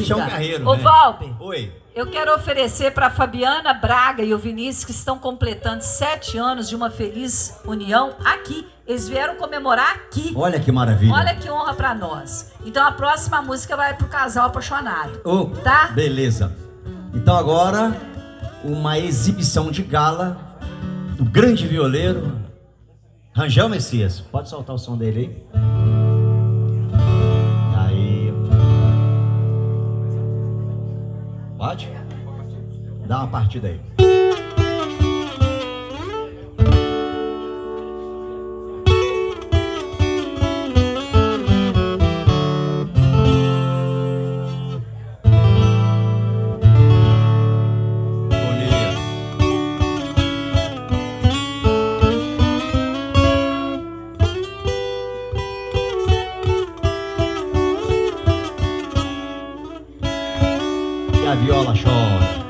Michel Carreiro, Ô, né? Valber, Oi. eu quero oferecer para Fabiana Braga e o Vinícius, que estão completando sete anos de uma feliz união aqui. Eles vieram comemorar aqui. Olha que maravilha. Olha que honra para nós. Então a próxima música vai pro casal apaixonado. Ô, Tá? Beleza. Então agora, uma exibição de gala do grande violeiro Rangel Messias. Pode soltar o som dele aí. Dá uma partida aí. A viola chora.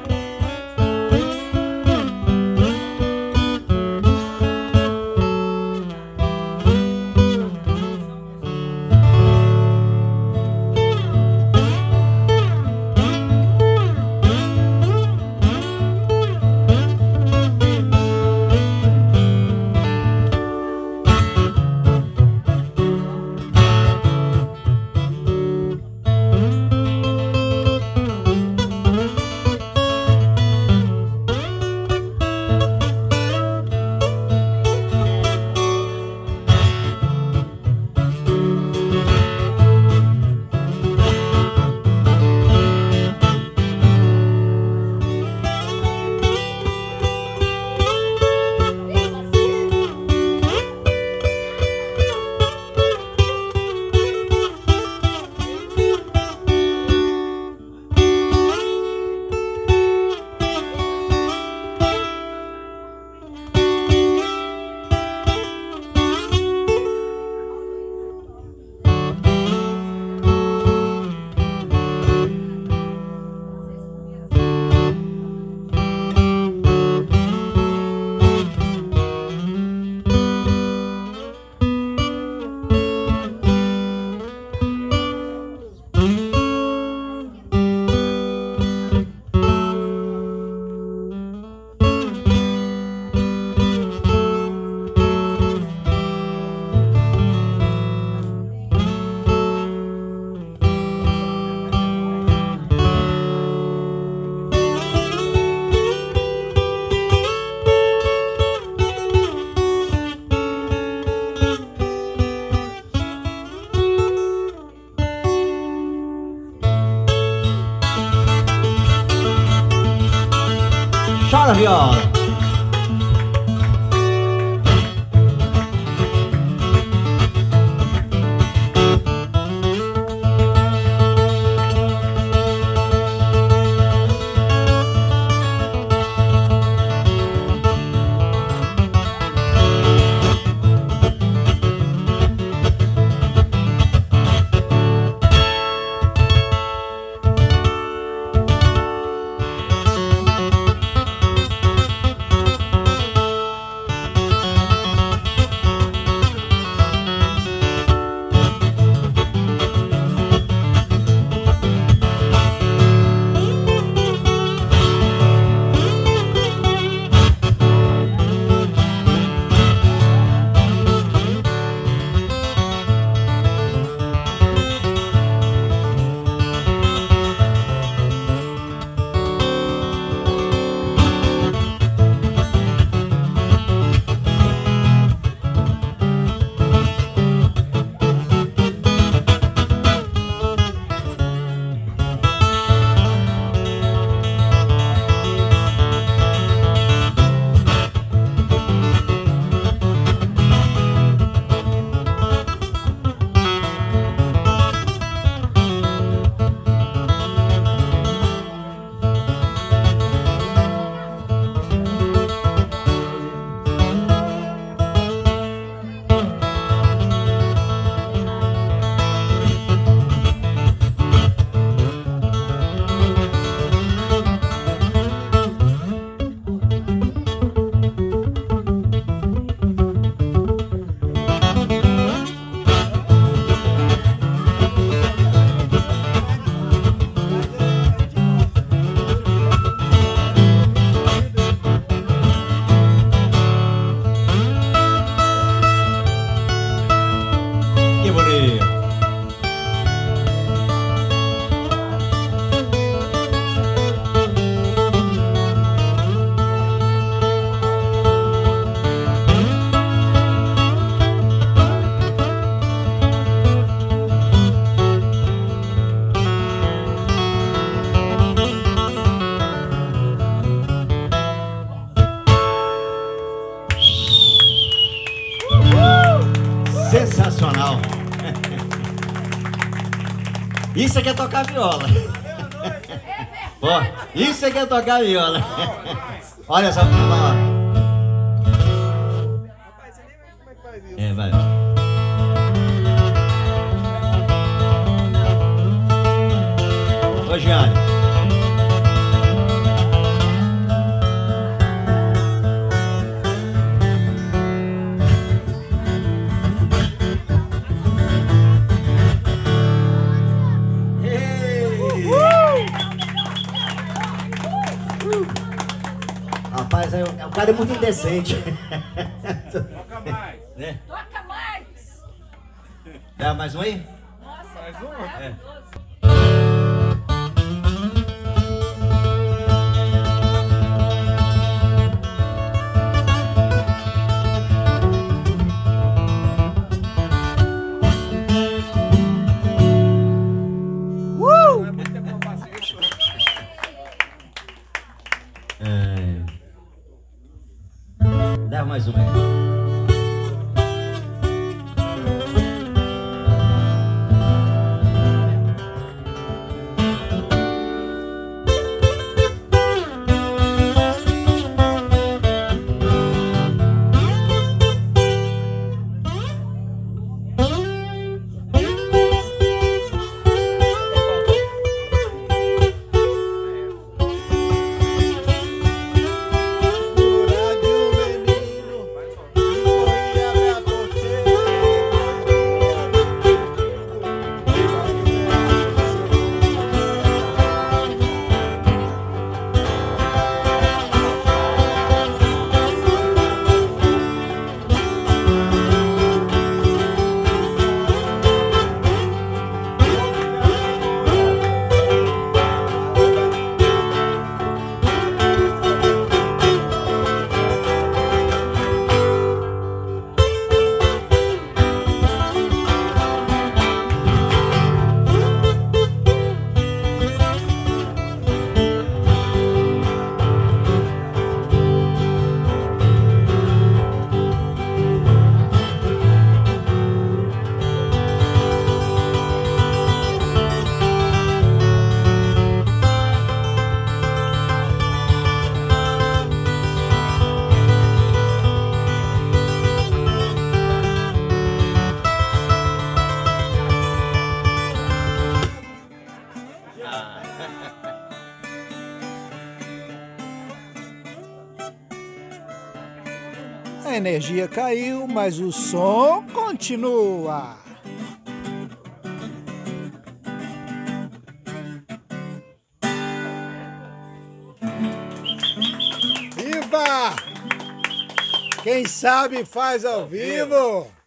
Chora Isso aqui é tocar viola. Ó, isso aqui é tocar viola. Olha só, ó. É, Rapaz, é, é, o cara é muito indecente. Toca mais. né? Toca mais! Dá mais um aí? Nossa, Mais tá um? maravilhoso. Mais um aí. A energia caiu, mas o som continua. Viva! Quem sabe faz ao vivo.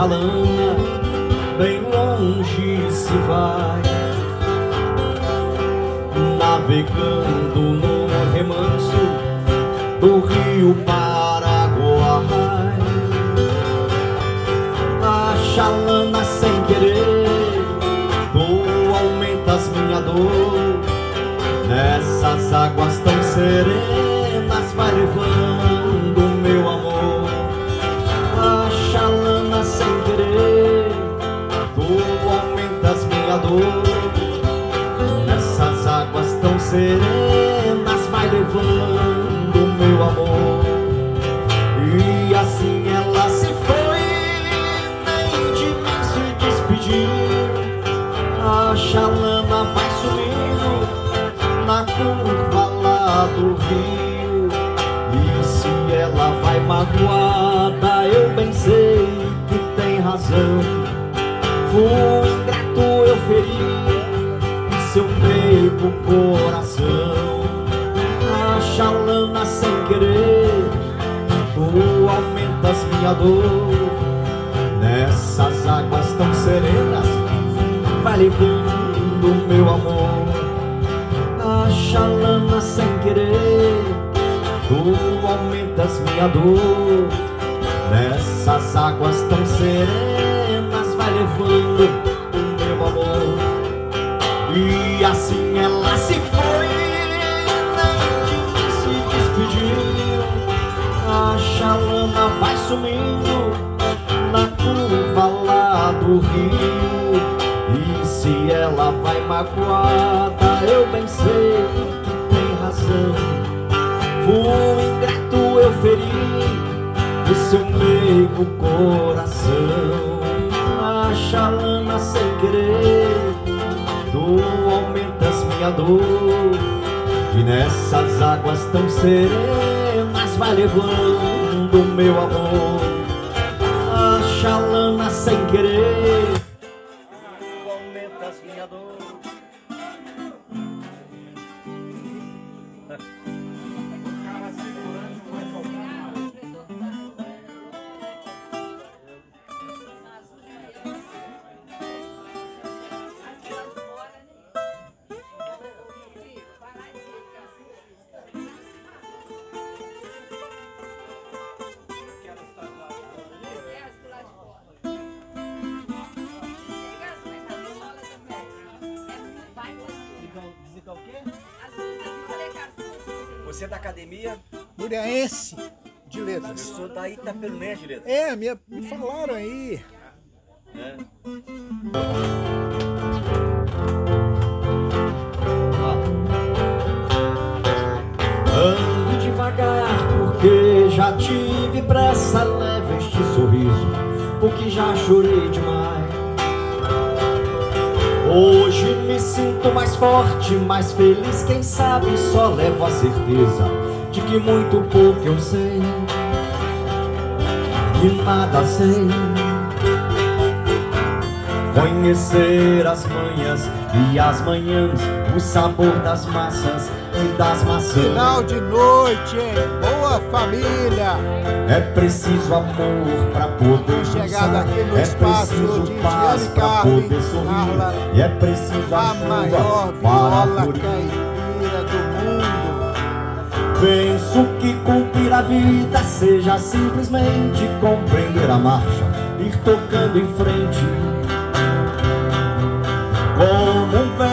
Uma chalana, bem longe se vai, navegando no remanso do rio Paraguai. A chalana vai sumindo na curva lá do rio. E se ela vai magoada, eu bem sei que tem razão. Fui ingrato, eu feri seu feio coração. A chalana sem querer Tu aumentas minha dor. Nessas águas tão serenas Vai levando meu amor A chalana sem querer Tu aumentas minha dor Nessas águas tão serenas vai levando o meu amor. E assim ela se foi, nem se despediu. A chalana vai sumindo na curva lá do rio. Magoada, eu bem sei que tem razão. Fui ingrato, eu feri o seu meigo coração. A chalana sem querer, tu aumentas minha dor. E nessas águas tão serenas vai levando meu amor. A chalana sem querer, Você é da academia? Muriaense de Eu letras. sou da Itapelunense, direto. É, me, me falaram aí. Né? Ando devagar porque já tive pressa Leva este sorriso porque já chorei demais Hoje me sinto mais forte, mais feliz. Quem sabe só levo a certeza De que muito pouco eu sei E nada sei. Conhecer as manhas e as manhãs, o sabor das massas e das maçãs. Final de noite, hein? Boa família. É preciso amor pra poder Chegada dançar. aqui no É espaço preciso de paz pra Carmen, poder sorrir. Carla, E é preciso a, A maior viola caipira do mundo. Penso que cumprir a vida seja simplesmente compreender a marcha, ir tocando em frente.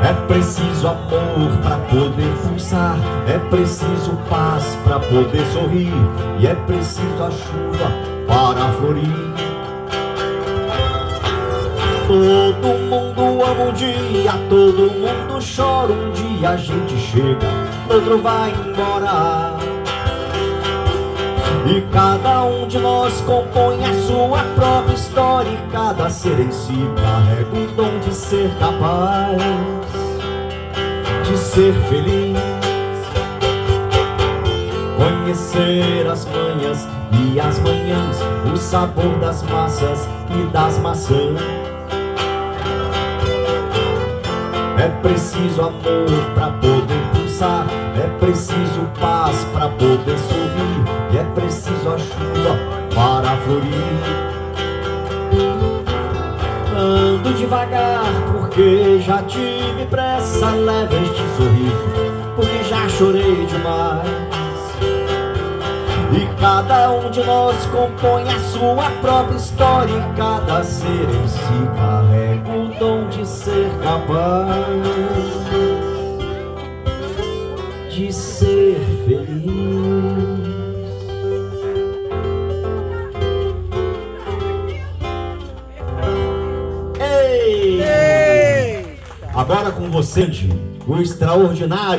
É preciso amor pra poder pulsar, é preciso paz pra poder sorrir, e é preciso a chuva para florir. Todo mundo ama um dia, todo mundo chora um dia, a gente chega, outro vai embora. E cada um de nós compõe a sua própria história E cada ser em si carrega o dom de ser capaz ser feliz. Conhecer as manhas e as manhãs O sabor das massas e das maçãs. É preciso amor pra poder pulsar É preciso paz pra poder sorrir E é preciso a chuva para florir Ando devagar porque já tive pressa Leva este sorriso porque já chorei demais. E cada um de nós compõe a sua própria história E cada ser em si carrega o dom de ser capaz De ser feliz Agora com você, o extraordinário